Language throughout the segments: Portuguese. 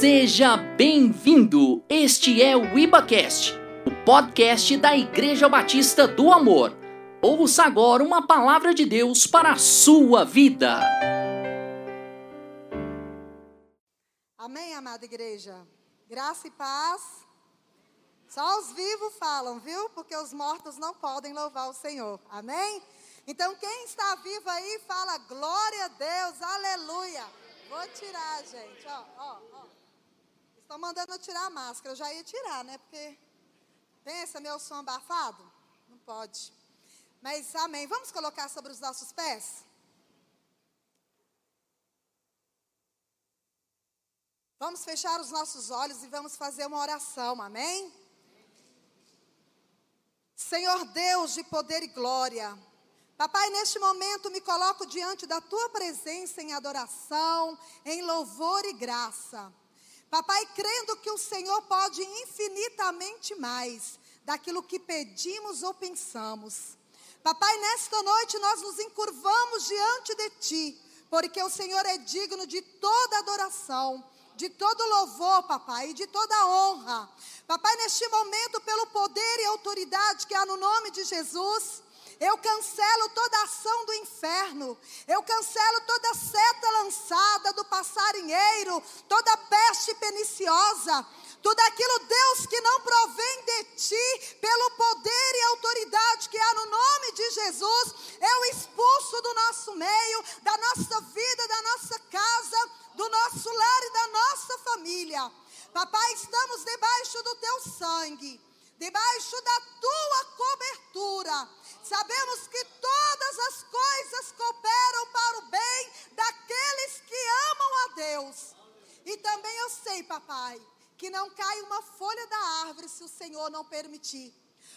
Seja bem-vindo! Este é o IbaCast, o podcast da Igreja Batista do Amor. Ouça agora uma palavra de Deus para a sua vida. Amém, amada igreja? Graça e paz. Só os vivos falam, viu? Porque os mortos não podem louvar o Senhor. Amém? Então, quem está vivo aí, fala glória a Deus, aleluia. Vou tirar, gente. Ó, ó. Estão mandando eu tirar a máscara. Eu já ia tirar, né? Porque pensa, meu som abafado? Não pode. Mas amém. Vamos colocar sobre os nossos pés? Vamos fechar os nossos olhos e vamos fazer uma oração, amém? Senhor Deus de poder e glória, Papai, neste momento me coloco diante da tua presença em adoração, em louvor e graça. Papai, crendo que o Senhor pode infinitamente mais daquilo que pedimos ou pensamos. Papai, nesta noite nós nos encurvamos diante de ti, porque o Senhor é digno de toda adoração, de todo louvor, papai, e de toda honra. Papai, neste momento, pelo poder e autoridade que há no nome de Jesus, eu cancelo toda ação do inferno. Eu cancelo toda seta lançada do passarinheiro, toda peste perniciosa. Tudo aquilo, Deus, que não provém de ti, pelo poder e autoridade que há no nome de Jesus, eu expulso do nosso meio, da nossa vida, da nossa casa, do nosso lar e da nossa família. Papai, estamos debaixo do teu sangue, debaixo da tua cobertura. Sabemos que todas as coisas cooperam para o bem daqueles que amam a Deus. E também eu sei, papai, que não cai uma folha da árvore se o Senhor não permitir.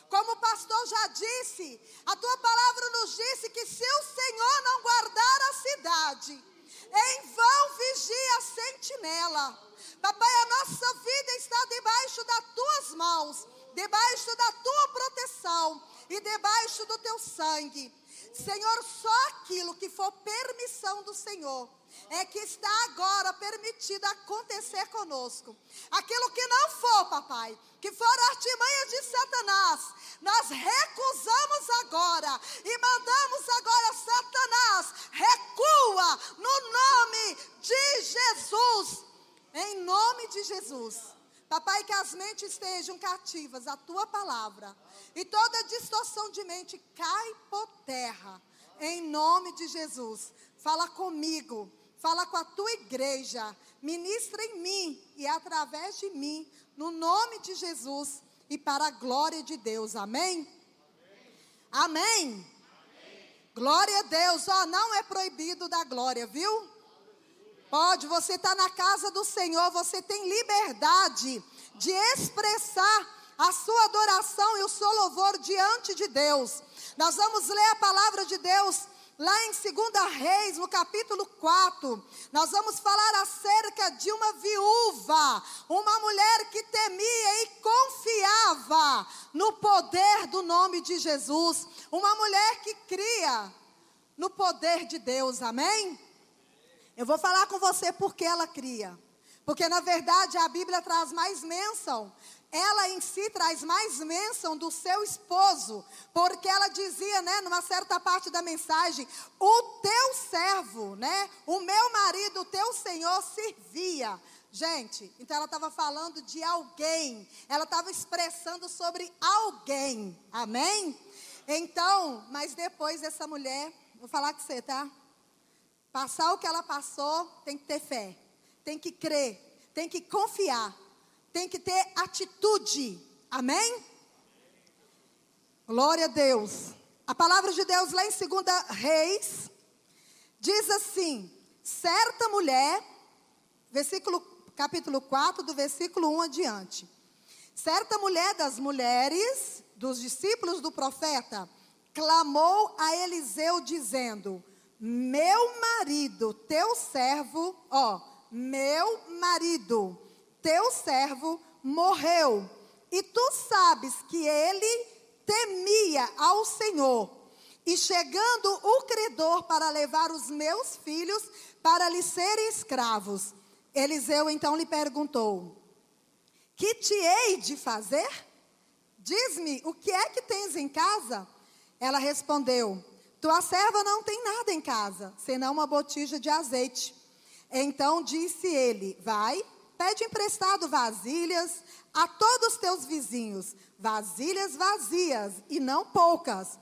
Como o pastor já disse, a tua palavra nos disse que se o Senhor não guardar a cidade, em vão vigia a sentinela. Papai, a nossa vida está debaixo das tuas mãos, debaixo da tua proteção e debaixo do teu sangue. Senhor, só aquilo que for permissão do Senhor é que está agora permitido acontecer conosco. Aquilo que não for, papai, que for artimanha de Satanás, nós recusamos agora e mandamos agora Satanás, recua no nome de Jesus. Em nome de Jesus. Papai, que as mentes estejam cativas à tua palavra. E toda distorção de mente cai por terra. Em nome de Jesus. Fala comigo. Fala com a tua igreja. Ministra em mim e através de mim. No nome de Jesus e para a glória de Deus. Amém? Amém. Amém. Glória a Deus. Ó, não é proibido da glória, viu? Pode, você está na casa do Senhor, você tem liberdade de expressar a sua adoração e o seu louvor diante de Deus. Nós vamos ler a palavra de Deus lá em 2 Reis, no capítulo 4. Nós vamos falar acerca de uma viúva, uma mulher que temia e confiava no poder do nome de Jesus, uma mulher que cria no poder de Deus, amém? Eu vou falar com você porque ela cria. Porque na verdade a Bíblia traz mais bênção. Ela em si traz mais bênção do seu esposo. Porque ela dizia, né, numa certa parte da mensagem: O teu servo, né, o meu marido, o teu senhor servia. Gente, então ela estava falando de alguém. Ela estava expressando sobre alguém. Amém? Então, mas depois essa mulher, vou falar com você, tá? Passar o que ela passou, tem que ter fé, tem que crer, tem que confiar, tem que ter atitude. Amém? Glória a Deus. A palavra de Deus lá em 2 Reis diz assim: certa mulher, versículo capítulo 4, do versículo 1 adiante. Certa mulher das mulheres, dos discípulos do profeta, clamou a Eliseu dizendo: meu marido, teu servo, ó, meu marido, teu servo morreu. E tu sabes que ele temia ao Senhor. E chegando o credor para levar os meus filhos para lhe serem escravos, Eliseu então lhe perguntou: Que te hei de fazer? Diz-me, o que é que tens em casa? Ela respondeu: Tua serva não tem nada em casa, senão uma botija de azeite. Então disse ele: Vai, pede emprestado vasilhas a todos os teus vizinhos, vasilhas vazias e não poucas.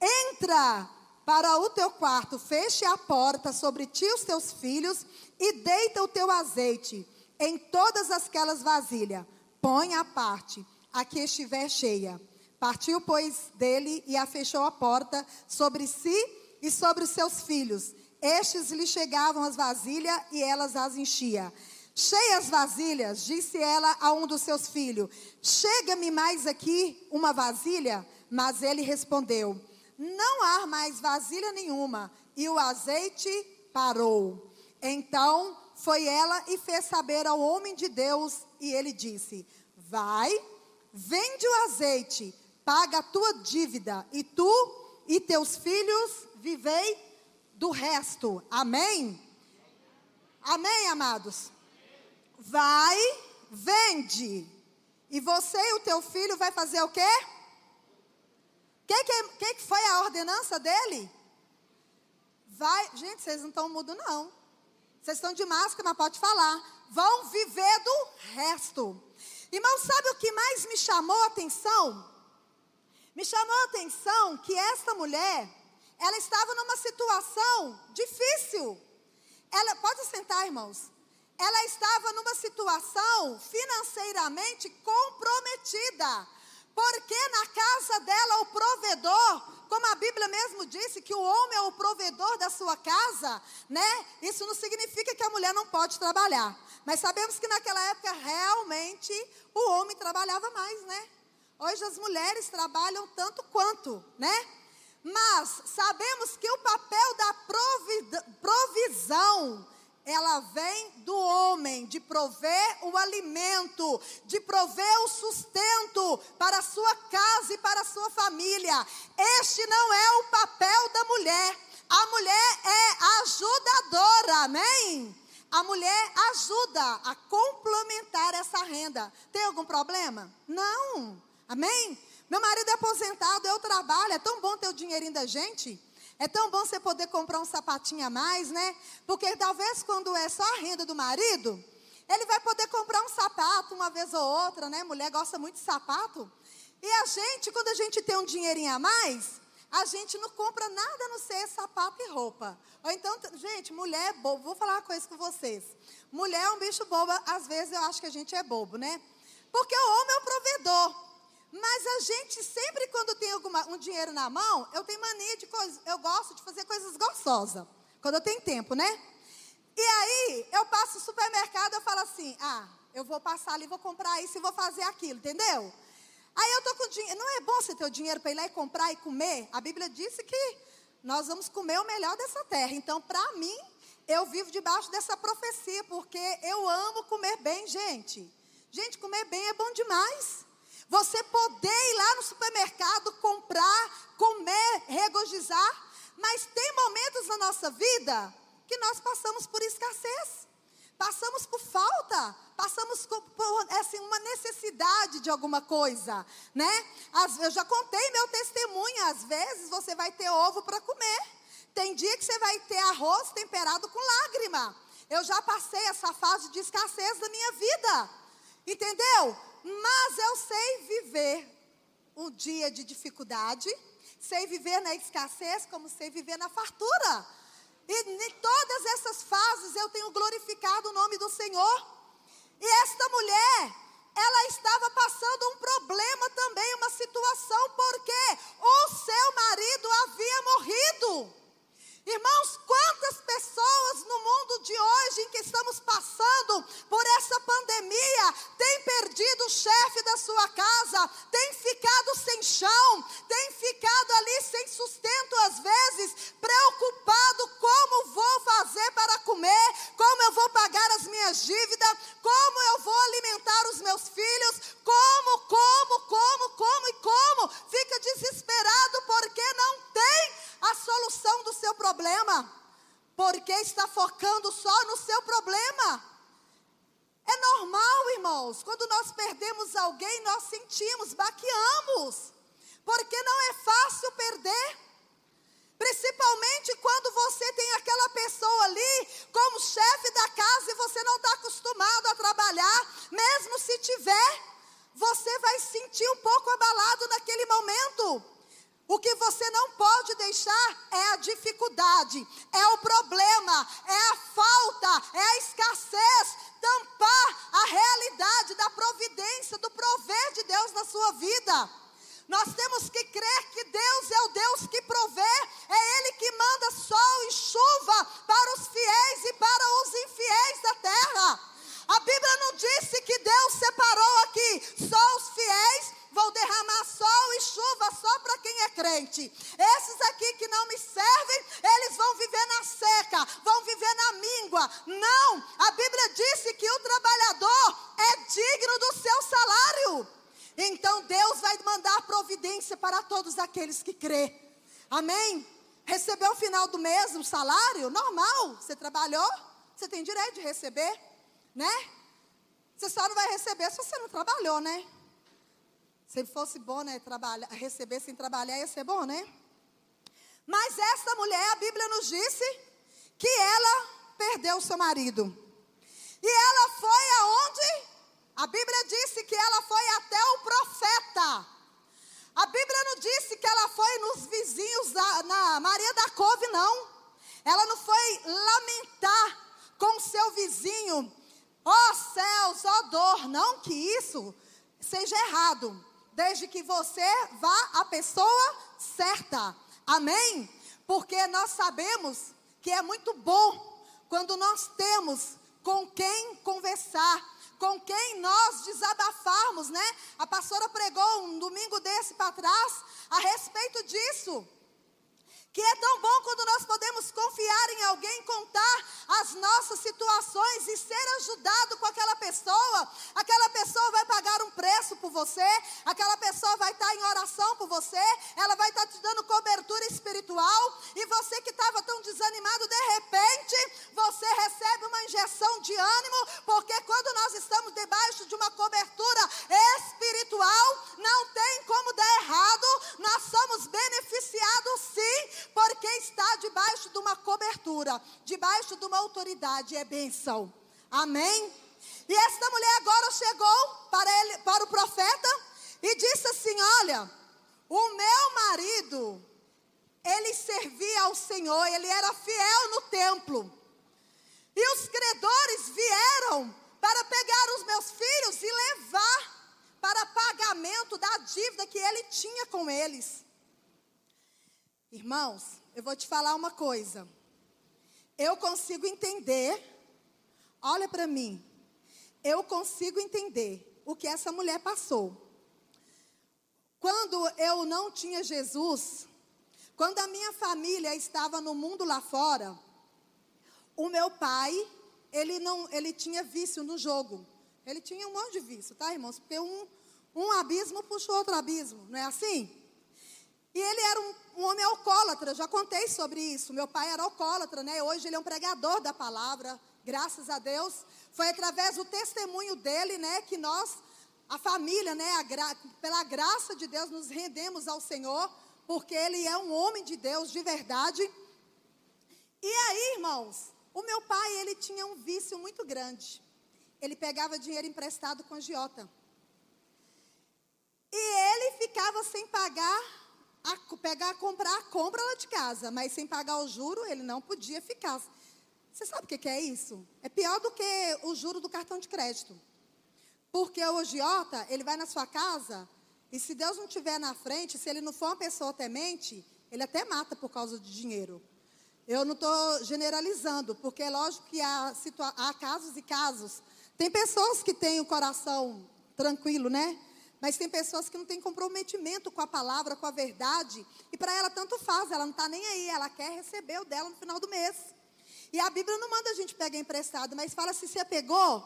Entra para o teu quarto, feche a porta sobre ti e os teus filhos e deita o teu azeite em todas aquelas vasilhas. Põe a parte, a que estiver cheia. Partiu, pois, dele e a fechou a porta sobre si e sobre os seus filhos. Estes lhe chegavam as vasilhas e elas as enchia. Cheias vasilhas, disse ela a um dos seus filhos: Chega-me mais aqui uma vasilha. Mas ele respondeu: não há mais vasilha nenhuma, e o azeite parou. Então foi ela e fez saber ao homem de Deus, e ele disse: Vai, vende o azeite, paga a tua dívida, e tu e teus filhos vivei do resto. Amém? Amém, amados? Vai, vende. E você e o teu filho vai fazer o quê? que, que, que, que foi a ordenança dele? Vai, gente, vocês não estão mudos, não. Vocês estão de máscara, mas pode falar. Vão viver do resto. Irmão, sabe o que mais me chamou a atenção? Me chamou a atenção que esta mulher, ela estava numa situação difícil. Ela, pode sentar, irmãos. Ela estava numa situação financeiramente comprometida. Porque na casa dela o provedor, como a Bíblia mesmo disse que o homem é o provedor da sua casa, né? Isso não significa que a mulher não pode trabalhar. Mas sabemos que naquela época realmente o homem trabalhava mais, né? Hoje as mulheres trabalham tanto quanto, né? Mas sabemos que o papel da provisão ela vem do homem, de prover o alimento, de prover o sustento para a sua casa e para a sua família. Este não é o papel da mulher. A mulher é ajudadora, amém? A mulher ajuda a complementar essa renda. Tem algum problema? Não, amém? Meu marido é aposentado, eu trabalho, é tão bom ter o dinheirinho da gente. É tão bom você poder comprar um sapatinho a mais, né? Porque talvez quando é só a renda do marido, ele vai poder comprar um sapato uma vez ou outra, né? Mulher gosta muito de sapato. E a gente, quando a gente tem um dinheirinho a mais, a gente não compra nada a não ser sapato e roupa. Ou então, gente, mulher é bobo. Vou falar uma coisa com vocês. Mulher é um bicho bobo. Às vezes eu acho que a gente é bobo, né? Porque o homem é o provedor. Mas a gente sempre quando tem alguma, um dinheiro na mão, eu tenho mania de coisas, eu gosto de fazer coisas gostosas. Quando eu tenho tempo, né? E aí, eu passo no supermercado, eu falo assim: "Ah, eu vou passar ali, vou comprar isso e vou fazer aquilo", entendeu? Aí eu tô com dinheiro, não é bom você ter o dinheiro para ir lá e comprar e comer? A Bíblia disse que nós vamos comer o melhor dessa terra. Então, para mim, eu vivo debaixo dessa profecia, porque eu amo comer bem, gente. Gente, comer bem é bom demais. Você poder ir lá no supermercado, comprar, comer, regozijar. Mas tem momentos na nossa vida que nós passamos por escassez. Passamos por falta, passamos por assim, uma necessidade de alguma coisa, né? eu já contei meu testemunho, às vezes você vai ter ovo para comer. Tem dia que você vai ter arroz temperado com lágrima. Eu já passei essa fase de escassez da minha vida. Entendeu? Mas eu sei viver um dia de dificuldade, sei viver na escassez, como sei viver na fartura. E em todas essas fases eu tenho glorificado o nome do Senhor. E esta mulher, ela estava passando um problema também, uma situação, porque o seu marido havia morrido. Irmãos, quantas pessoas no mundo de hoje em que estamos passando por essa pandemia têm perdido o chefe da sua casa, têm ficado sem chão, têm ficado ali sem sustento às vezes, preocupado como vou fazer para comer, como eu vou pagar as minhas dívidas, como eu vou alimentar os meus filhos, como, como, como, como e como, fica desesperado porque não tem a solução do seu problema, porque está focando só no seu problema. irmãos, quando nós perdemos alguém, nós sentimos, baqueamos, porque não é fácil perder. Principalmente quando você tem aquela pessoa ali como chefe da casa e você não está acostumado a trabalhar, mesmo se tiver, você vai sentir um pouco abalado naquele momento. O que você não pode deixar é a dificuldade, é o problema, é a falta, é a escassez, tampar a realidade da providência, do prover de Deus na sua vida. Nós temos que crer que Deus é o Deus que provê, é Ele que manda sol e chuva para os fiéis e para os infiéis da terra. A Bíblia não disse que Deus separou aqui só os fiéis, vou derramar sol e chuva só para quem é crente. Esses aqui que não me servem, eles vão viver na seca, vão viver na míngua. Não, a Bíblia disse que o trabalhador é digno do seu salário. Então Deus vai mandar providência para todos aqueles que crê. Amém? Recebeu o final do mês o salário? Normal. Você trabalhou? Você tem direito de receber, né? Você só não vai receber se você não trabalhou, né? Se fosse bom, né, trabalhar, receber sem trabalhar ia ser bom, né? Mas essa mulher, a Bíblia nos disse que ela perdeu o seu marido. E ela foi aonde? A Bíblia disse que ela foi até o profeta. A Bíblia não disse que ela foi nos vizinhos da, na Maria da Cove, não. Ela não foi lamentar com seu vizinho, ó oh, céus, ó oh, dor. Não que isso seja errado, desde que você vá à pessoa certa. Amém? Porque nós sabemos que é muito bom quando nós temos com quem conversar com quem nós desabafarmos, né? A pastora pregou um domingo desse para trás a respeito disso. Que é tão bom quando nós podemos confiar em alguém, contar as nossas situações e ser ajudado com aquela pessoa. Aquela pessoa vai pagar um preço por você, aquela pessoa vai estar em oração por você, ela vai estar te dando cobertura espiritual. E você que estava tão desanimado, de repente, você recebe uma injeção de ânimo, bênção. Amém? E esta mulher agora chegou para, ele, para o profeta e disse assim: Olha, o meu marido, ele servia ao Senhor, ele era fiel no templo. E os credores vieram para pegar os meus filhos e levar para pagamento da dívida que ele tinha com eles. Irmãos, eu vou te falar uma coisa. Eu consigo entender, olha para mim, eu consigo entender o que essa mulher passou. Quando eu não tinha Jesus, quando a minha família estava no mundo lá fora, o meu pai, ele não, ele tinha vício no jogo. Ele tinha um monte de vício, tá, irmãos? Porque um, um abismo puxou outro abismo, não é assim? E ele era um, um, homem alcoólatra, já contei sobre isso. Meu pai era alcoólatra, né? Hoje ele é um pregador da palavra, graças a Deus. Foi através do testemunho dele, né, que nós, a família, né, a gra pela graça de Deus, nos rendemos ao Senhor, porque ele é um homem de Deus de verdade. E aí, irmãos, o meu pai, ele tinha um vício muito grande. Ele pegava dinheiro emprestado com Giota. E ele ficava sem pagar a pegar, comprar a compra lá de casa, mas sem pagar o juro, ele não podia ficar. Você sabe o que é isso? É pior do que o juro do cartão de crédito. Porque o agiota, ele vai na sua casa, e se Deus não estiver na frente, se ele não for uma pessoa temente, ele até mata por causa de dinheiro. Eu não estou generalizando, porque é lógico que há, há casos e casos. Tem pessoas que têm o coração tranquilo, né? Mas tem pessoas que não têm comprometimento com a palavra, com a verdade, e para ela tanto faz, ela não está nem aí, ela quer receber o dela no final do mês. E a Bíblia não manda a gente pegar emprestado, mas fala se você pegou,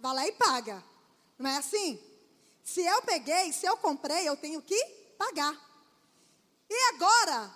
vá lá e paga. Não é assim? Se eu peguei, se eu comprei, eu tenho que pagar. E agora,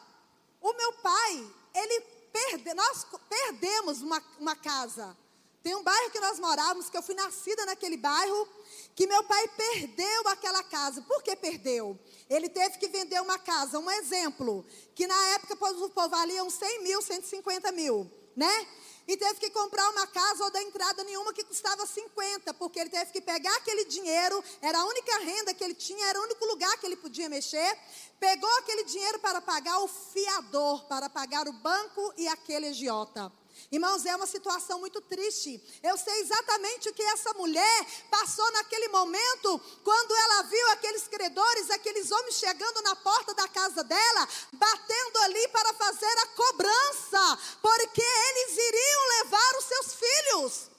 o meu pai, ele perde, nós perdemos uma, uma casa. Tem um bairro que nós morávamos, que eu fui nascida naquele bairro, que meu pai perdeu aquela casa. Por que perdeu? Ele teve que vender uma casa, um exemplo, que na época o povo valia uns 100 mil, 150 mil, né? E teve que comprar uma casa ou dar entrada nenhuma que custava 50, porque ele teve que pegar aquele dinheiro, era a única renda que ele tinha, era o único lugar que ele podia mexer. Pegou aquele dinheiro para pagar o fiador, para pagar o banco e aquele agiota. Irmãos, é uma situação muito triste. Eu sei exatamente o que essa mulher passou naquele momento, quando ela viu aqueles credores, aqueles homens chegando na porta da casa dela, batendo ali para fazer a cobrança, porque eles iriam levar os seus filhos.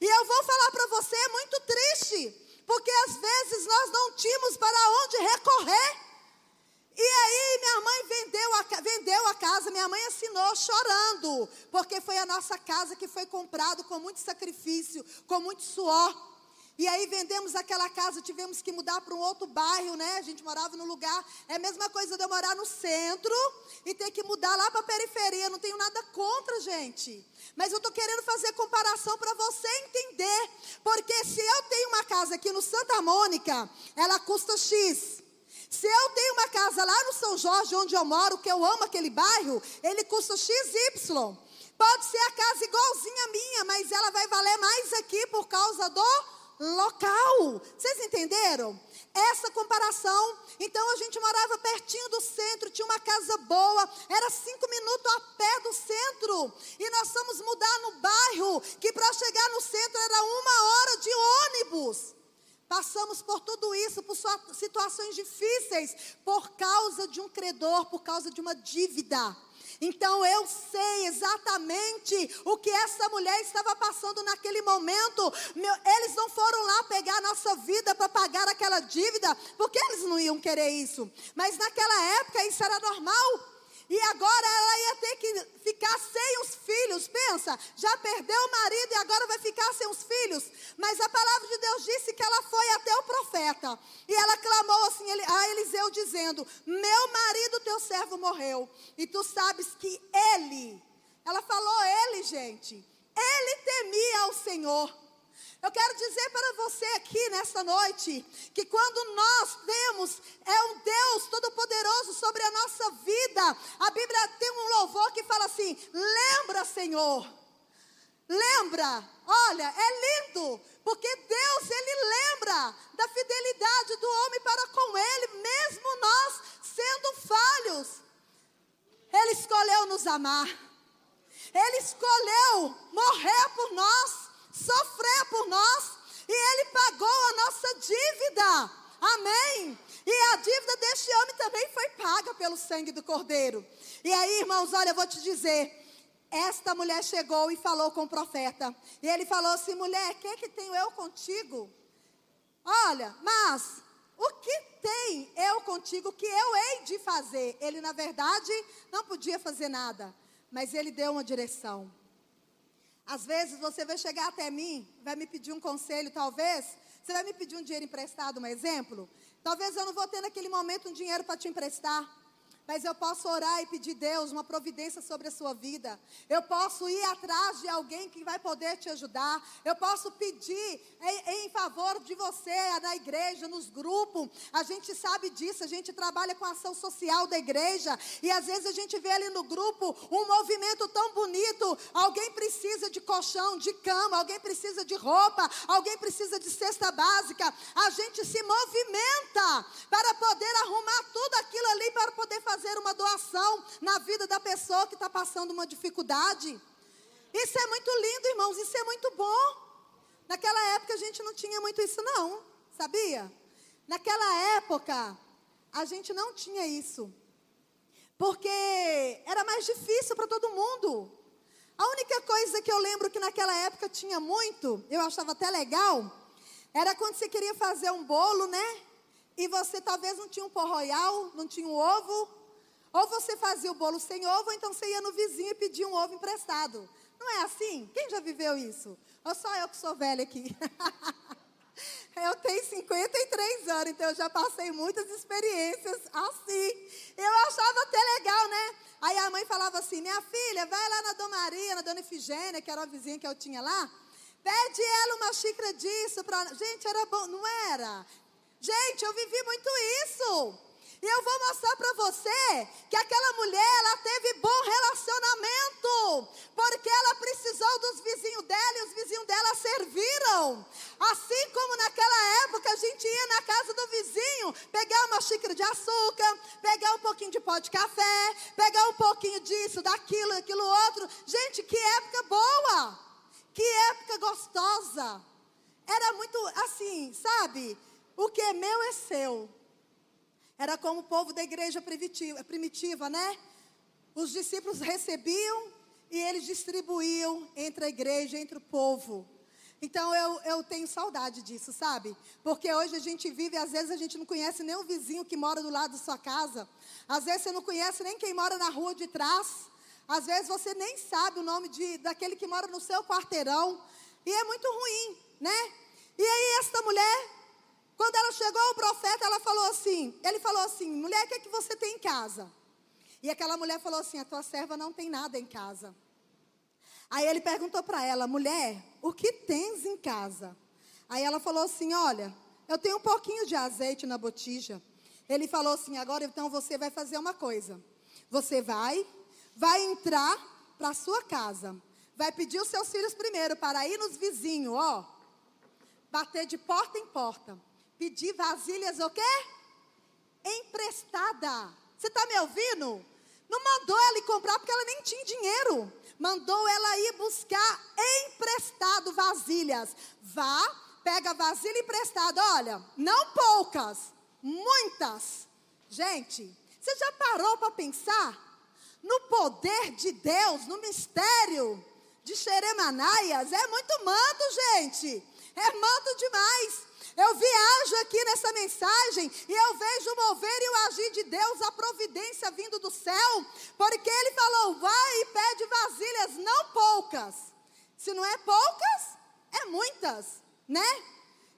E eu vou falar para você, é muito triste, porque às vezes nós não tínhamos para onde recorrer. E aí minha mãe vendeu a, vendeu a casa, minha mãe assinou chorando, porque foi a nossa casa que foi comprado com muito sacrifício, com muito suor. E aí vendemos aquela casa, tivemos que mudar para um outro bairro, né? A gente morava no lugar. É a mesma coisa de eu morar no centro e ter que mudar lá para a periferia. Não tenho nada contra, gente. Mas eu estou querendo fazer comparação para você entender. Porque se eu tenho uma casa aqui no Santa Mônica, ela custa X. Se eu tenho uma casa lá no São Jorge, onde eu moro, que eu amo aquele bairro, ele custa XY. Pode ser a casa igualzinha a minha, mas ela vai valer mais aqui por causa do local. Vocês entenderam? Essa comparação. Então a gente morava pertinho do centro, tinha uma casa boa, era cinco minutos a pé do centro. E nós fomos mudar no bairro, que para chegar no centro era uma hora de ônibus. Passamos por tudo isso, por situações difíceis, por causa de um credor, por causa de uma dívida. Então eu sei exatamente o que essa mulher estava passando naquele momento. Meu, eles não foram lá pegar a nossa vida para pagar aquela dívida, porque eles não iam querer isso. Mas naquela época isso era normal. E agora ela ia ter que ficar sem os filhos. Pensa, já perdeu o marido e agora vai ficar sem os filhos. Mas a palavra de Deus disse que ela foi até o profeta. E ela clamou assim a Eliseu, dizendo: Meu marido, teu servo, morreu. E tu sabes que ele, ela falou ele, gente, ele temia ao Senhor. Eu quero dizer para você aqui nesta noite que quando nós temos é um Deus todo-poderoso sobre a nossa vida, a Bíblia tem um louvor que fala assim: lembra, Senhor. Lembra, olha, é lindo, porque Deus, Ele lembra da fidelidade do homem para com Ele, mesmo nós sendo falhos. Ele escolheu nos amar, Ele escolheu morrer por nós sofrer por nós e ele pagou a nossa dívida. Amém? E a dívida deste homem também foi paga pelo sangue do Cordeiro. E aí, irmãos, olha, eu vou te dizer. Esta mulher chegou e falou com o profeta. E ele falou assim: mulher, o que, que tenho eu contigo? Olha, mas o que tem eu contigo que eu hei de fazer? Ele, na verdade, não podia fazer nada, mas ele deu uma direção. Às vezes você vai chegar até mim, vai me pedir um conselho, talvez. Você vai me pedir um dinheiro emprestado, um exemplo. Talvez eu não vou ter naquele momento um dinheiro para te emprestar. Mas eu posso orar e pedir Deus uma providência sobre a sua vida. Eu posso ir atrás de alguém que vai poder te ajudar. Eu posso pedir em, em, favor de você na igreja, nos grupos. A gente sabe disso, a gente trabalha com a ação social da igreja. E às vezes a gente vê ali no grupo um movimento tão bonito. Alguém precisa de colchão, de cama, alguém precisa de roupa, alguém precisa de cesta básica. A gente se movimenta para poder arrumar tudo aquilo ali para poder fazer fazer uma doação na vida da pessoa que está passando uma dificuldade. Isso é muito lindo, irmãos, isso é muito bom. Naquela época a gente não tinha muito isso, não, sabia? Naquela época a gente não tinha isso. Porque era mais difícil para todo mundo. A única coisa que eu lembro que naquela época tinha muito, eu achava até legal, era quando você queria fazer um bolo, né? E você talvez não tinha um pó royal, não tinha um ovo, ou você fazia o bolo sem ovo, ou então você ia no vizinho e pedia um ovo emprestado. Não é assim? Quem já viveu isso? Ou só eu que sou velha aqui? eu tenho 53 anos, então eu já passei muitas experiências assim. Eu achava até legal, né? Aí a mãe falava assim: minha filha, vai lá na Dona Maria, na Dona Efigênia, que era a vizinha que eu tinha lá. Pede ela uma xícara disso para. Gente, era bom, não era? Gente, eu vivi muito isso. E eu vou mostrar para você que aquela mulher, ela teve bom relacionamento, porque ela precisou dos vizinhos dela e os vizinhos dela serviram. Assim como naquela época a gente ia na casa do vizinho, pegar uma xícara de açúcar, pegar um pouquinho de pó de café, pegar um pouquinho disso, daquilo, daquilo outro. Gente, que época boa! Que época gostosa! Era muito assim, sabe? O que é meu é seu. Era como o povo da igreja primitiva, primitiva, né? Os discípulos recebiam e eles distribuíam entre a igreja, entre o povo. Então eu, eu tenho saudade disso, sabe? Porque hoje a gente vive, às vezes a gente não conhece nem o vizinho que mora do lado da sua casa. Às vezes você não conhece nem quem mora na rua de trás. Às vezes você nem sabe o nome de, daquele que mora no seu quarteirão. E é muito ruim, né? E aí esta mulher quando ela chegou ao profeta, ela falou assim: ele falou assim, mulher, o que, é que você tem em casa? E aquela mulher falou assim: a tua serva não tem nada em casa. Aí ele perguntou para ela, mulher, o que tens em casa? Aí ela falou assim: olha, eu tenho um pouquinho de azeite na botija. Ele falou assim: agora então você vai fazer uma coisa. Você vai, vai entrar para sua casa. Vai pedir os seus filhos primeiro para ir nos vizinhos, ó. Bater de porta em porta pedir vasilhas o quê? Emprestada. Você está me ouvindo? Não mandou ela ir comprar porque ela nem tinha dinheiro. Mandou ela ir buscar emprestado vasilhas. Vá, pega vasilha emprestada. Olha, não poucas, muitas. Gente, você já parou para pensar no poder de Deus, no mistério de Xeremanaias? É muito manto, gente. É manto demais. Eu viajo aqui nessa mensagem e eu vejo o mover e o agir de Deus, a providência vindo do céu, porque Ele falou: vai e pede vasilhas, não poucas. Se não é poucas, é muitas, né?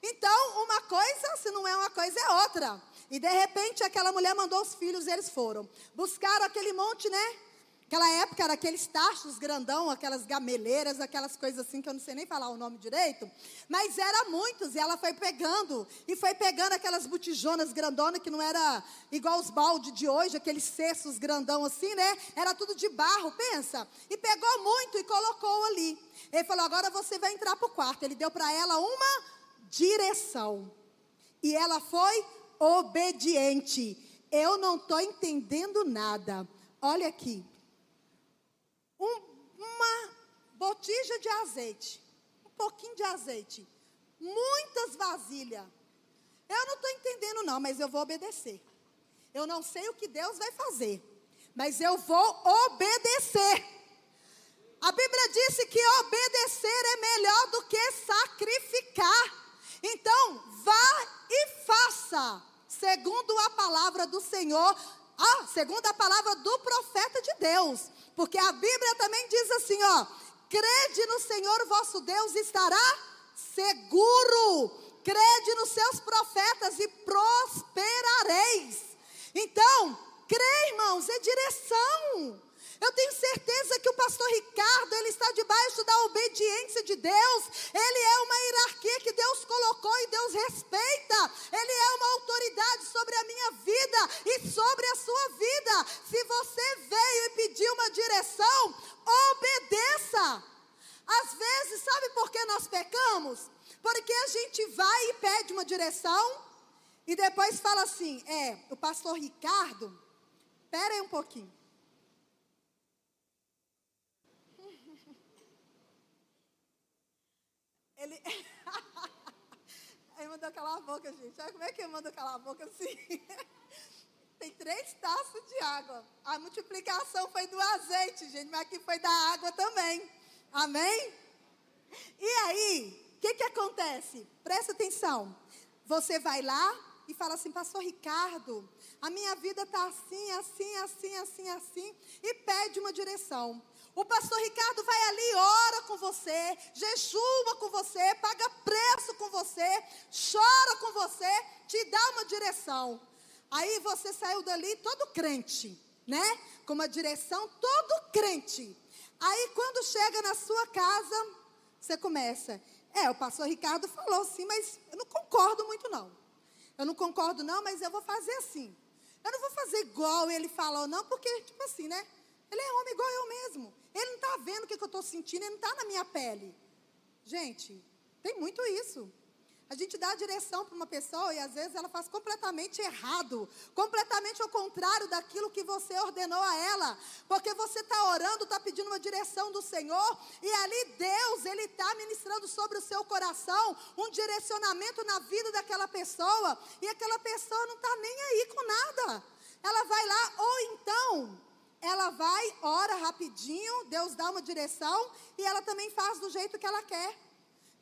Então, uma coisa, se não é uma coisa, é outra. E de repente aquela mulher mandou os filhos, eles foram. Buscaram aquele monte, né? Aquela época era aqueles tachos grandão, aquelas gameleiras, aquelas coisas assim que eu não sei nem falar o nome direito. Mas era muitos e ela foi pegando e foi pegando aquelas botijonas grandonas que não era igual os balde de hoje, aqueles cestos grandão assim, né? Era tudo de barro, pensa. E pegou muito e colocou ali. Ele falou: "Agora você vai entrar para o quarto". Ele deu para ela uma direção. E ela foi obediente. Eu não estou entendendo nada. Olha aqui um, uma botija de azeite, um pouquinho de azeite, muitas vasilhas. Eu não estou entendendo, não, mas eu vou obedecer. Eu não sei o que Deus vai fazer, mas eu vou obedecer. A Bíblia disse que obedecer é melhor do que sacrificar. Então, vá e faça, segundo a palavra do Senhor, ah, segundo a palavra do profeta de Deus. Porque a Bíblia também diz assim, ó: crede no Senhor vosso Deus e estará seguro. Crede nos seus profetas e prosperareis. Então, crê, irmãos, é direção. Eu tenho certeza que o pastor Ricardo, ele está debaixo da obediência de Deus. Ele é uma hierarquia que Deus colocou e Deus respeita. Ele é uma autoridade sobre a minha vida e sobre a sua vida. Se você veio e pediu uma direção, obedeça. Às vezes, sabe por que nós pecamos? Porque a gente vai e pede uma direção e depois fala assim: é, o pastor Ricardo, espera aí um pouquinho. Ele. Aí mandou calar a boca, gente. Olha como é que ele mandou calar a boca assim. Tem três taças de água. A multiplicação foi do azeite, gente, mas aqui foi da água também. Amém? E aí, o que, que acontece? Presta atenção. Você vai lá e fala assim, pastor Ricardo, a minha vida está assim, assim, assim, assim, assim, e pede uma direção. O pastor Ricardo vai ali, ora com você, jejua com você, paga preço com você, chora com você, te dá uma direção. Aí você saiu dali todo crente, né? Com uma direção todo crente. Aí quando chega na sua casa, você começa: É, o pastor Ricardo falou assim, mas eu não concordo muito não. Eu não concordo não, mas eu vou fazer assim. Eu não vou fazer igual ele falou não, porque, tipo assim, né? Ele é homem igual eu mesmo. Ele não está vendo o que, que eu estou sentindo, ele não está na minha pele. Gente, tem muito isso. A gente dá a direção para uma pessoa e às vezes ela faz completamente errado, completamente ao contrário daquilo que você ordenou a ela, porque você está orando, está pedindo uma direção do Senhor e ali Deus, Ele está ministrando sobre o seu coração um direcionamento na vida daquela pessoa e aquela pessoa não está nem aí com nada. Ela vai lá, ou então ela vai, ora rapidinho, Deus dá uma direção e ela também faz do jeito que ela quer.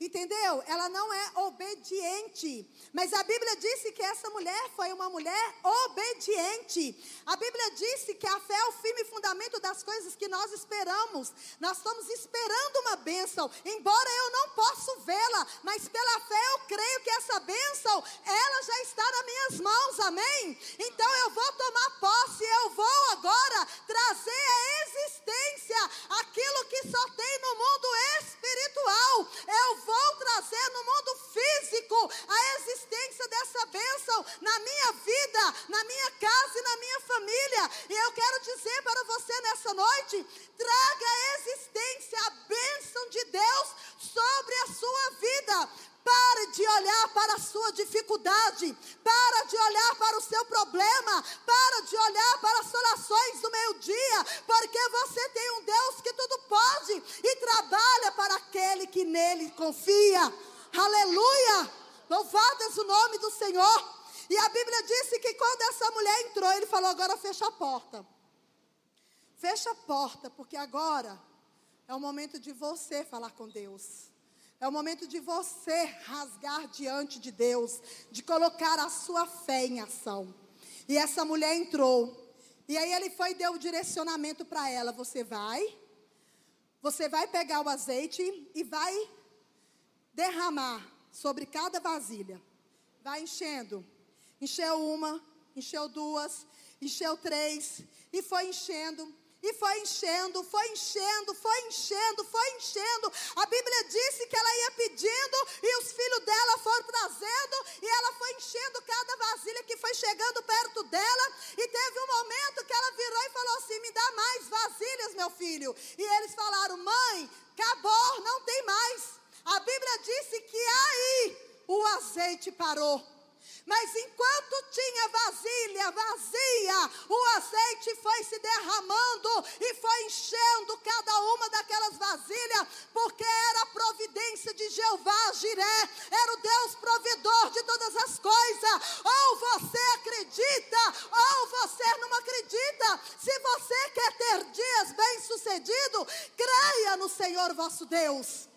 Entendeu? Ela não é obediente. Mas a Bíblia disse que essa mulher foi uma mulher obediente. A Bíblia disse que a fé é o firme fundamento das coisas que nós esperamos. Nós estamos esperando uma bênção, embora eu não possa vê-la, mas pela fé eu creio que essa bênção, ela já está nas minhas mãos, amém? Então eu vou tomar posse, eu vou agora trazer a existência aquilo que só tem no mundo espiritual. Eu vou vou trazer no mundo físico a existência dessa bênção na minha vida, na minha casa e na minha família. E eu quero dizer para você nessa noite: traga a existência, a bênção de Deus sobre a sua vida. Pare de olhar para a sua dificuldade, para de olhar para o seu problema, para de olhar para as soluções do meio-dia, porque você tem um Deus que tudo pode e trabalha para aquele que nele confia. Aleluia! Louvado é o nome do Senhor. E a Bíblia disse que quando essa mulher entrou, ele falou: agora fecha a porta. Fecha a porta, agora é o momento de você falar com Deus. É o momento de você rasgar diante de Deus, de colocar a sua fé em ação. E essa mulher entrou. E aí ele foi e deu o direcionamento para ela. Você vai, você vai pegar o azeite e vai derramar sobre cada vasilha. Vai enchendo. Encheu uma, encheu duas, encheu três. E foi enchendo. E foi enchendo, foi enchendo, foi enchendo, foi enchendo. A Bíblia disse que ela ia pedindo e os filhos dela foram trazendo e ela foi enchendo cada vasilha que foi chegando perto dela. E teve um momento que ela virou e falou assim: Me dá mais vasilhas, meu filho. E eles falaram: Mãe, acabou, não tem mais. A Bíblia disse que aí o azeite parou. Mas enquanto tinha vasilha vazia, o azeite foi se derramando e foi enchendo cada uma daquelas vasilhas, porque era a providência de Jeová Jiré, era o Deus provedor de todas as coisas. Ou você acredita, ou você não acredita. Se você quer ter dias bem-sucedidos, creia no Senhor vosso Deus.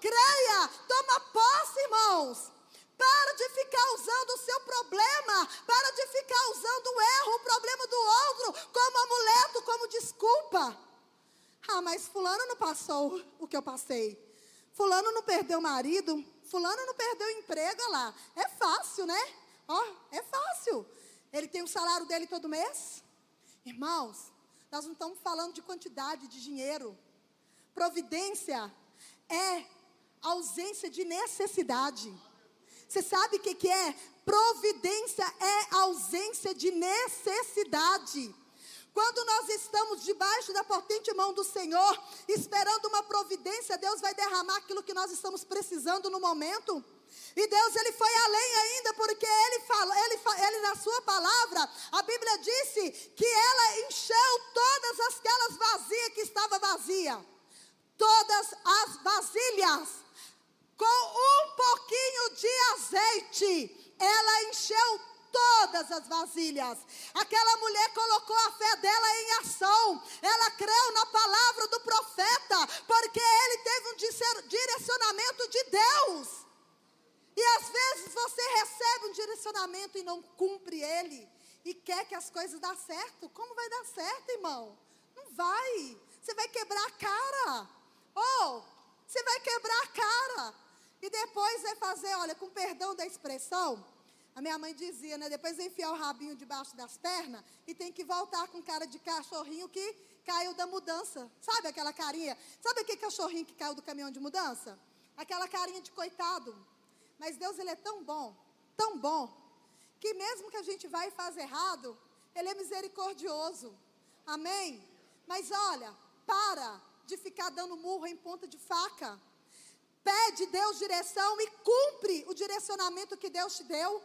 Creia, toma posse, irmãos. Para de ficar usando o seu problema, para de ficar usando o erro, o problema do outro, como amuleto, como desculpa. Ah, mas Fulano não passou o que eu passei. Fulano não perdeu o marido, Fulano não perdeu o emprego, lá. É fácil, né? Ó, é fácil. Ele tem o salário dele todo mês. Irmãos, nós não estamos falando de quantidade de dinheiro. Providência é ausência de necessidade. Você sabe o que, que é? Providência é ausência de necessidade. Quando nós estamos debaixo da potente mão do Senhor, esperando uma providência, Deus vai derramar aquilo que nós estamos precisando no momento. E Deus ele foi além ainda, porque ele fala, ele, ele na sua palavra, a Bíblia disse que ela encheu todas aquelas vazias que estava vazia. Todas as vasilhas com um pouquinho de azeite, ela encheu todas as vasilhas. Aquela mulher colocou a fé dela em ação. Ela creu na palavra do profeta, porque ele teve um direcionamento de Deus. E às vezes você recebe um direcionamento e não cumpre ele. E quer que as coisas dêem certo. Como vai dar certo, irmão? Não vai. Você vai quebrar a cara. Ou oh, você vai quebrar a cara. E depois vai fazer, olha, com perdão da expressão, a minha mãe dizia, né? Depois vai enfiar o rabinho debaixo das pernas e tem que voltar com cara de cachorrinho que caiu da mudança. Sabe aquela carinha? Sabe aquele cachorrinho que caiu do caminhão de mudança? aquela carinha de coitado. Mas Deus, Ele é tão bom, tão bom, que mesmo que a gente vai e faz errado, Ele é misericordioso. Amém? Mas olha, para de ficar dando murro em ponta de faca. Pede Deus direção e cumpre o direcionamento que Deus te deu.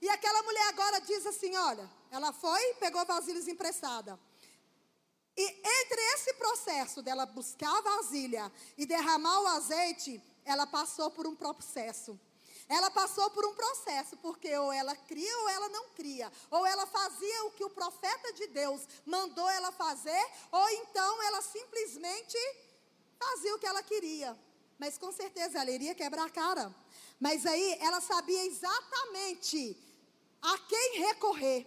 E aquela mulher agora diz assim: olha, ela foi, pegou vasilhas emprestada. E entre esse processo dela buscar a vasilha e derramar o azeite, ela passou por um processo. Ela passou por um processo, porque ou ela cria ou ela não cria. Ou ela fazia o que o profeta de Deus mandou ela fazer, ou então ela simplesmente fazia o que ela queria. Mas com certeza ela iria quebrar a cara. Mas aí ela sabia exatamente a quem recorrer.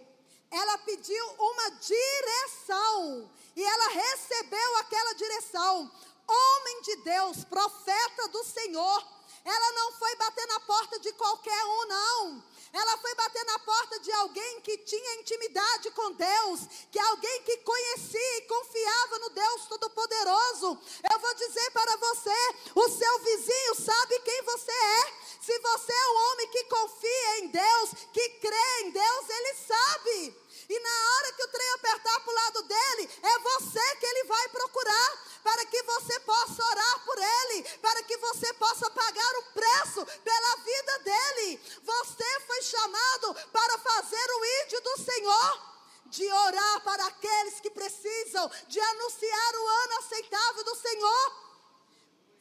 Ela pediu uma direção e ela recebeu aquela direção. Homem de Deus, profeta do Senhor, ela não foi bater na porta de qualquer um, não. Ela foi bater na porta de alguém que tinha intimidade com Deus, que alguém que conhecia e confiava no Deus Todo-Poderoso. Eu vou dizer para você: o seu vizinho sabe quem você é. Se você é um homem que confia em Deus, que crê em Deus, ele sabe. E na hora que o trem apertar para o lado dele, é você que ele vai procurar, para que você possa orar por ele, para que você possa pagar o preço pela vida dele. Você foi chamado para fazer o ídolo do Senhor de orar para aqueles que precisam, de anunciar o ano aceitável do Senhor.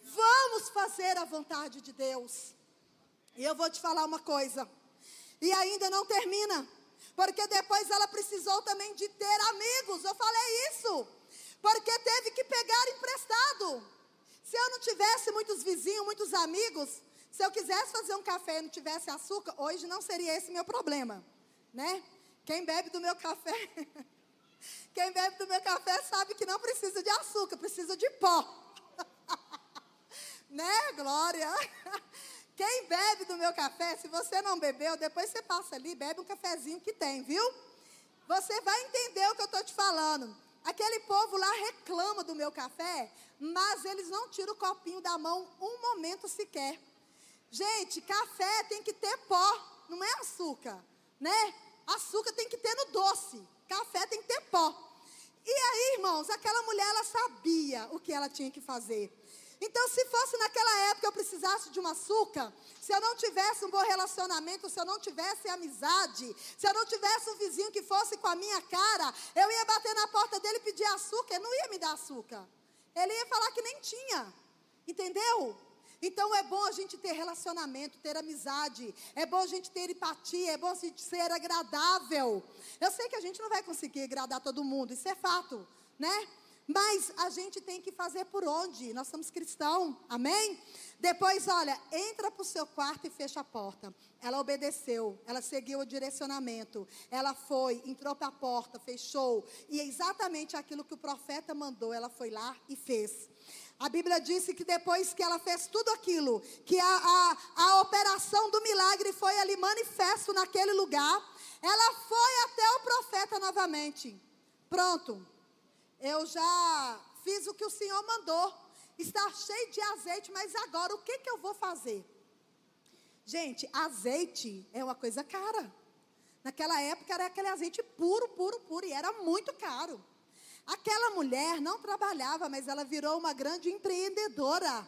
Vamos fazer a vontade de Deus. E eu vou te falar uma coisa. E ainda não termina. Porque depois ela precisou também de ter amigos. Eu falei isso. Porque teve que pegar emprestado. Se eu não tivesse muitos vizinhos, muitos amigos, se eu quisesse fazer um café e não tivesse açúcar, hoje não seria esse meu problema, né? Quem bebe do meu café, quem bebe do meu café sabe que não precisa de açúcar, precisa de pó. né, Glória? Quem bebe do meu café, se você não bebeu, depois você passa ali, bebe um cafezinho que tem, viu? Você vai entender o que eu estou te falando. Aquele povo lá reclama do meu café, mas eles não tiram o copinho da mão um momento sequer. Gente, café tem que ter pó, não é açúcar, né? Açúcar tem que ter no doce, café tem que ter pó. E aí, irmãos, aquela mulher ela sabia o que ela tinha que fazer. Então, se fosse naquela época eu precisasse de um açúcar, se eu não tivesse um bom relacionamento, se eu não tivesse amizade, se eu não tivesse um vizinho que fosse com a minha cara, eu ia bater na porta dele e pedir açúcar, ele não ia me dar açúcar. Ele ia falar que nem tinha. Entendeu? Então é bom a gente ter relacionamento, ter amizade, é bom a gente ter empatia, é bom a gente ser agradável. Eu sei que a gente não vai conseguir agradar todo mundo, isso é fato, né? Mas a gente tem que fazer por onde? Nós somos cristãos, amém? Depois, olha, entra para o seu quarto e fecha a porta. Ela obedeceu, ela seguiu o direcionamento. Ela foi, entrou para a porta, fechou. E é exatamente aquilo que o profeta mandou, ela foi lá e fez. A Bíblia disse que depois que ela fez tudo aquilo, que a, a, a operação do milagre foi ali manifesto naquele lugar, ela foi até o profeta novamente. Pronto, eu já fiz o que o Senhor mandou. Está cheio de azeite, mas agora o que, que eu vou fazer? Gente, azeite é uma coisa cara. Naquela época era aquele azeite puro, puro, puro, e era muito caro. Aquela mulher não trabalhava, mas ela virou uma grande empreendedora.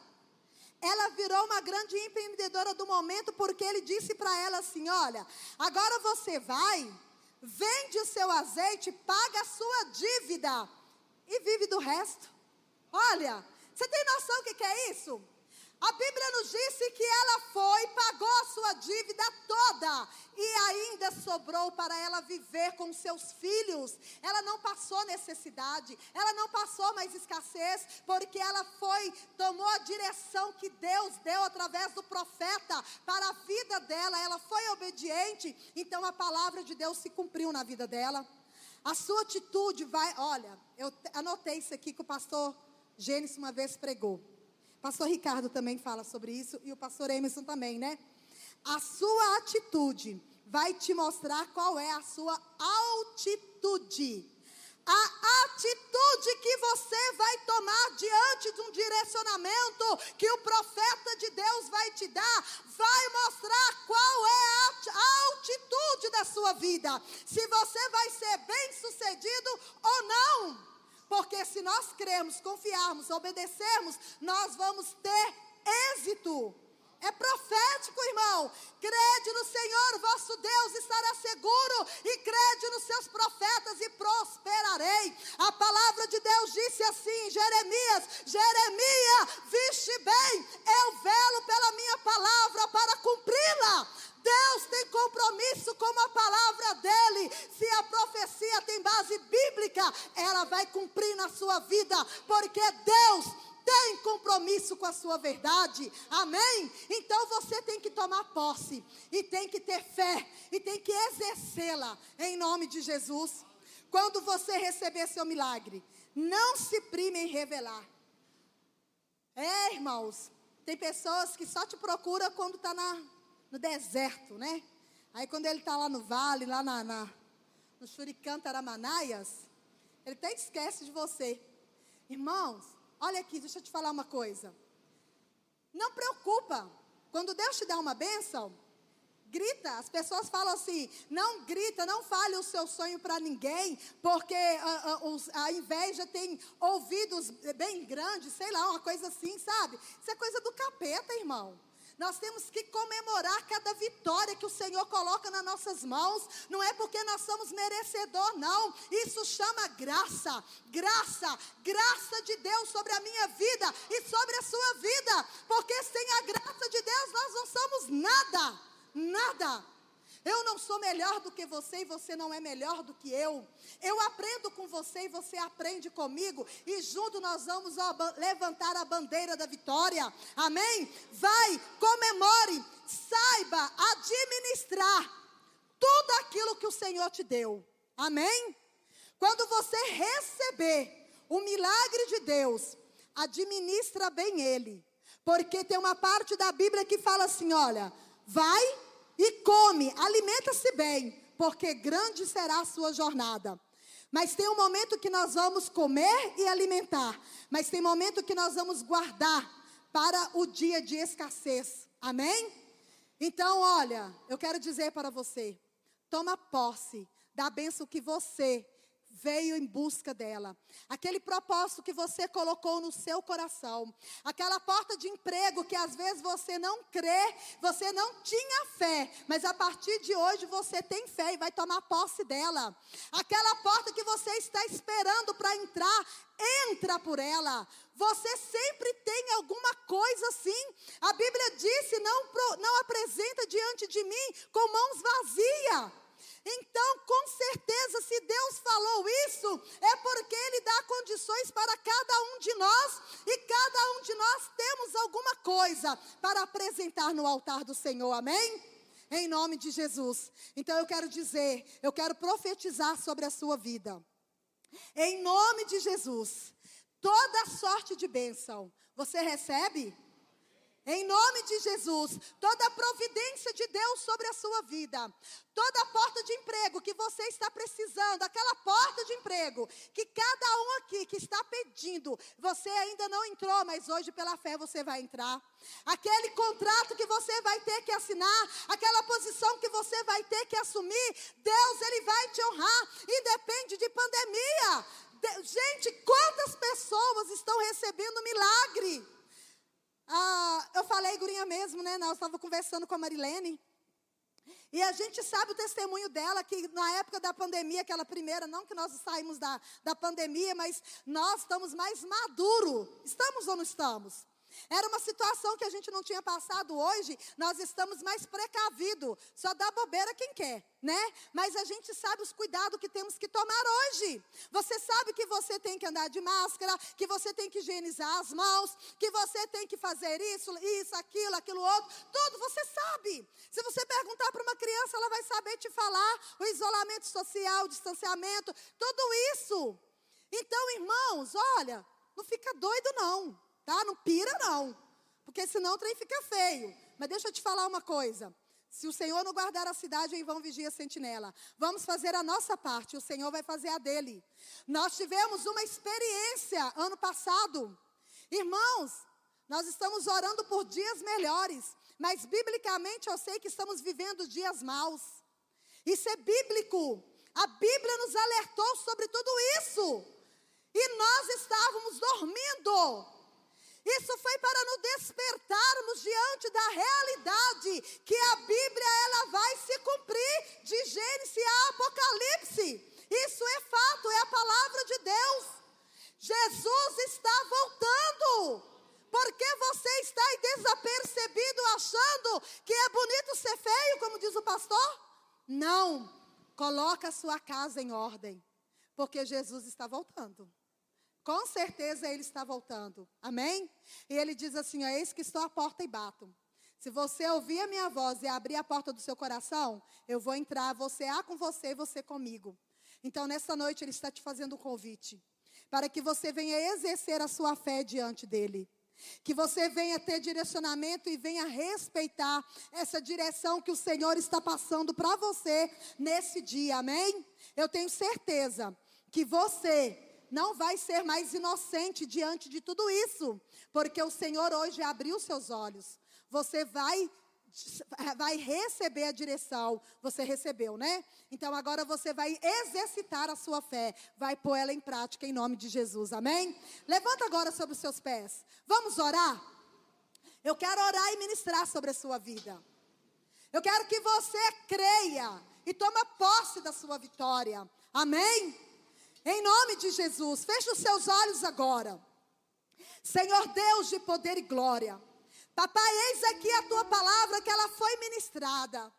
Ela virou uma grande empreendedora do momento, porque ele disse para ela assim: Olha, agora você vai, vende o seu azeite, paga a sua dívida e vive do resto. Olha, você tem noção que, que é isso? A Bíblia nos disse que ela foi, pagou a sua dívida toda e ainda sobrou para ela viver com seus filhos. Ela não passou necessidade, ela não passou mais escassez, porque ela foi, tomou a direção que Deus deu através do profeta para a vida dela. Ela foi obediente, então a palavra de Deus se cumpriu na vida dela. A sua atitude vai. Olha, eu anotei isso aqui que o pastor Gênesis uma vez pregou. Pastor Ricardo também fala sobre isso e o pastor Emerson também, né? A sua atitude vai te mostrar qual é a sua altitude. A atitude que você vai tomar diante de um direcionamento que o profeta de Deus vai te dar, vai mostrar qual é a altitude da sua vida. Se você vai ser bem sucedido ou não. Porque se nós cremos, confiarmos, obedecermos, nós vamos ter êxito. É profético, irmão. Crede no Senhor, vosso Deus, estará seguro. E crede nos seus profetas e prosperarei. A palavra de Deus disse assim: Jeremias, Jeremias, viste bem, eu velo pela minha palavra para cumpri-la. Deus tem compromisso com a palavra dele. Se a profecia tem base bíblica, ela vai cumprir na sua vida, porque Deus tem compromisso com a sua verdade. Amém? Então você tem que tomar posse e tem que ter fé e tem que exercê-la em nome de Jesus. Quando você receber seu milagre, não se prime em revelar. É, irmãos, tem pessoas que só te procuram quando está no deserto, né? Aí quando ele está lá no vale, lá na, na, no Churicã Taramanaias, ele até esquece de você. Irmãos, Olha aqui, deixa eu te falar uma coisa. Não preocupa. Quando Deus te dá uma bênção, grita. As pessoas falam assim: não grita, não fale o seu sonho para ninguém, porque a, a, a, inveja tem ouvidos bem grandes, sei lá, uma coisa assim, sabe? Isso é coisa do capeta, irmão. Nós temos que comemorar cada vitória que o Senhor coloca nas nossas mãos. Não é porque nós somos merecedor, não. Isso chama graça. Graça, graça de Deus sobre a minha vida e sobre a sua vida. Porque sem a graça de Deus nós não somos nada. Nada. Eu não sou melhor do que você e você não é melhor do que eu. Eu aprendo com você e você aprende comigo. E junto nós vamos levantar a bandeira da vitória. Amém? Vai, comemore, saiba administrar tudo aquilo que o Senhor te deu. Amém? Quando você receber o milagre de Deus, administra bem ele. Porque tem uma parte da Bíblia que fala assim: olha, vai e come, alimenta-se bem, porque grande será a sua jornada. Mas tem um momento que nós vamos comer e alimentar, mas tem momento que nós vamos guardar para o dia de escassez. Amém? Então, olha, eu quero dizer para você, toma posse da bênção que você veio em busca dela. Aquele propósito que você colocou no seu coração. Aquela porta de emprego que às vezes você não crê, você não tinha fé, mas a partir de hoje você tem fé e vai tomar posse dela. Aquela porta que você está esperando para entrar, entra por ela. Você sempre tem alguma coisa assim. A Bíblia disse: não, não apresenta diante de mim com mãos vazias. Então, com certeza, se Deus falou isso, é porque Ele dá condições para cada um de nós, e cada um de nós temos alguma coisa para apresentar no altar do Senhor, amém? Em nome de Jesus. Então, eu quero dizer, eu quero profetizar sobre a sua vida. Em nome de Jesus, toda sorte de bênção, você recebe? Em nome de Jesus, toda providência de Deus sobre a sua vida, toda porta de emprego que você está precisando, aquela porta de emprego que cada um aqui que está pedindo, você ainda não entrou, mas hoje pela fé você vai entrar. Aquele contrato que você vai ter que assinar, aquela posição que você vai ter que assumir, Deus ele vai te honrar, independe de pandemia. De, gente, quantas pessoas estão recebendo milagre? Ah, eu falei, gurinha mesmo, né? Nós estávamos conversando com a Marilene. E a gente sabe o testemunho dela, que na época da pandemia, aquela primeira, não que nós saímos da, da pandemia, mas nós estamos mais maduros. Estamos ou não estamos? Era uma situação que a gente não tinha passado hoje, nós estamos mais precavidos. Só dá bobeira quem quer, né? Mas a gente sabe os cuidados que temos que tomar hoje. Você sabe que você tem que andar de máscara, que você tem que higienizar as mãos, que você tem que fazer isso, isso, aquilo, aquilo outro. Tudo você sabe. Se você perguntar para uma criança, ela vai saber te falar o isolamento social, o distanciamento, tudo isso. Então, irmãos, olha, não fica doido não. Tá? Não pira, não. Porque senão o trem fica feio. Mas deixa eu te falar uma coisa. Se o Senhor não guardar a cidade, em vão vigia a sentinela. Vamos fazer a nossa parte, o Senhor vai fazer a dele. Nós tivemos uma experiência ano passado. Irmãos, nós estamos orando por dias melhores, mas biblicamente eu sei que estamos vivendo dias maus. Isso é bíblico. A Bíblia nos alertou sobre tudo isso. E nós estávamos dormindo. Isso foi para nos despertarmos diante da realidade que a Bíblia ela vai se cumprir de Gênesis a Apocalipse. Isso é fato, é a palavra de Deus. Jesus está voltando. Por que você está aí desapercebido achando que é bonito ser feio, como diz o pastor? Não. Coloca a sua casa em ordem, porque Jesus está voltando. Com certeza ele está voltando. Amém? E ele diz assim: ó, Eis que estou à porta e bato. Se você ouvir a minha voz e abrir a porta do seu coração, eu vou entrar, você há com você e você comigo. Então, nessa noite, ele está te fazendo um convite para que você venha exercer a sua fé diante dele. Que você venha ter direcionamento e venha respeitar essa direção que o Senhor está passando para você nesse dia, amém? Eu tenho certeza que você não vai ser mais inocente diante de tudo isso, porque o Senhor hoje abriu seus olhos. Você vai vai receber a direção. Você recebeu, né? Então agora você vai exercitar a sua fé, vai pôr ela em prática em nome de Jesus. Amém? Levanta agora sobre os seus pés. Vamos orar? Eu quero orar e ministrar sobre a sua vida. Eu quero que você creia e tome posse da sua vitória. Amém? Em nome de Jesus, feche os seus olhos agora. Senhor Deus de poder e glória. Papai, eis aqui a tua palavra que ela foi ministrada.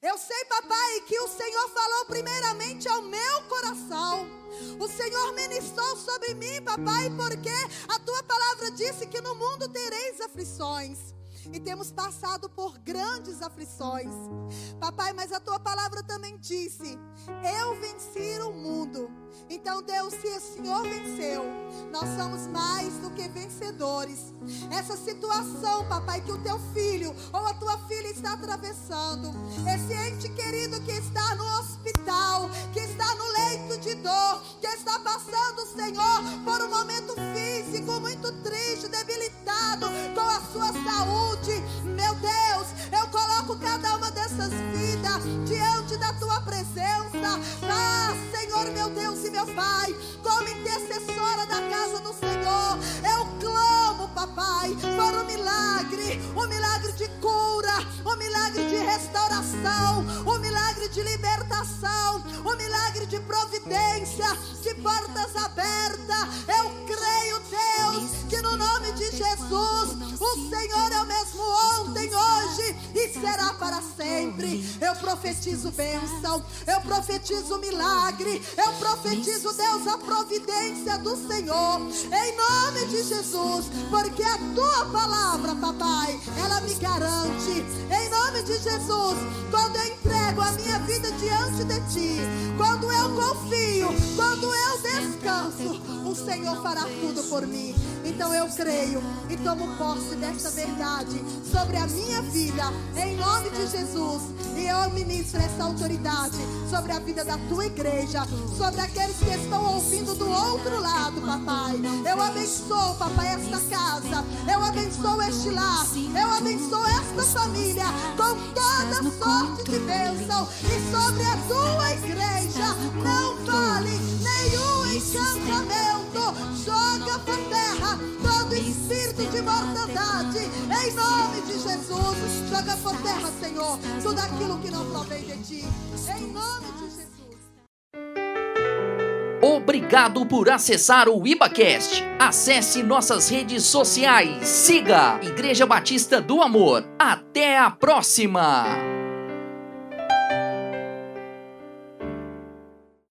Eu sei, papai, que o Senhor falou primeiramente ao meu coração. O Senhor ministrou sobre mim, papai, porque a tua palavra disse que no mundo tereis aflições. E temos passado por grandes aflições. Papai, mas a tua palavra também disse: Eu venci o mundo. Então, Deus, se o Senhor venceu, nós somos mais do que vencedores. Essa situação, papai, que o teu filho ou a tua filha está atravessando, esse ente querido que está no hospital, que está no leito de dor, que está passando, Senhor, por um momento físico muito triste, debilitado com a sua saúde. Meu Deus, eu coloco cada uma dessas vidas diante da tua presença. Ah, Senhor, meu Deus e meu Pai, como intercessora da casa do Senhor, eu clamo, papai, por um milagre, um milagre de cura, um milagre de restauração, um milagre de libertação, um milagre de providência, de portas abertas. Eu creio, Deus, que no nome de Jesus, o Senhor é o mesmo e será para sempre. Eu profetizo bênção, eu profetizo milagre, eu profetizo, Deus, a providência do Senhor, em nome de Jesus, porque a tua palavra, papai, ela me garante, em nome de Jesus, quando eu entrego a minha vida diante de ti, quando eu confio, quando eu descanso, o Senhor fará tudo por mim. Então eu creio e tomo posse desta verdade sobre a minha vida, em nome de Jesus. E eu ministro essa autoridade sobre a vida da tua igreja, sobre aqueles que estão ouvindo do outro lado, papai. Eu abençoo, papai, esta casa. Eu abençoo este lar. Eu abençoo esta família com toda sorte de bênção. E sobre a tua igreja não vale nenhum encantamento. Joga para terra todo espírito de mortandade. Em nome de Jesus, joga por terra, Senhor, tudo aquilo que não provém de ti. Em nome de Jesus. Obrigado por acessar o IbaCast. Acesse nossas redes sociais. Siga Igreja Batista do Amor. Até a próxima!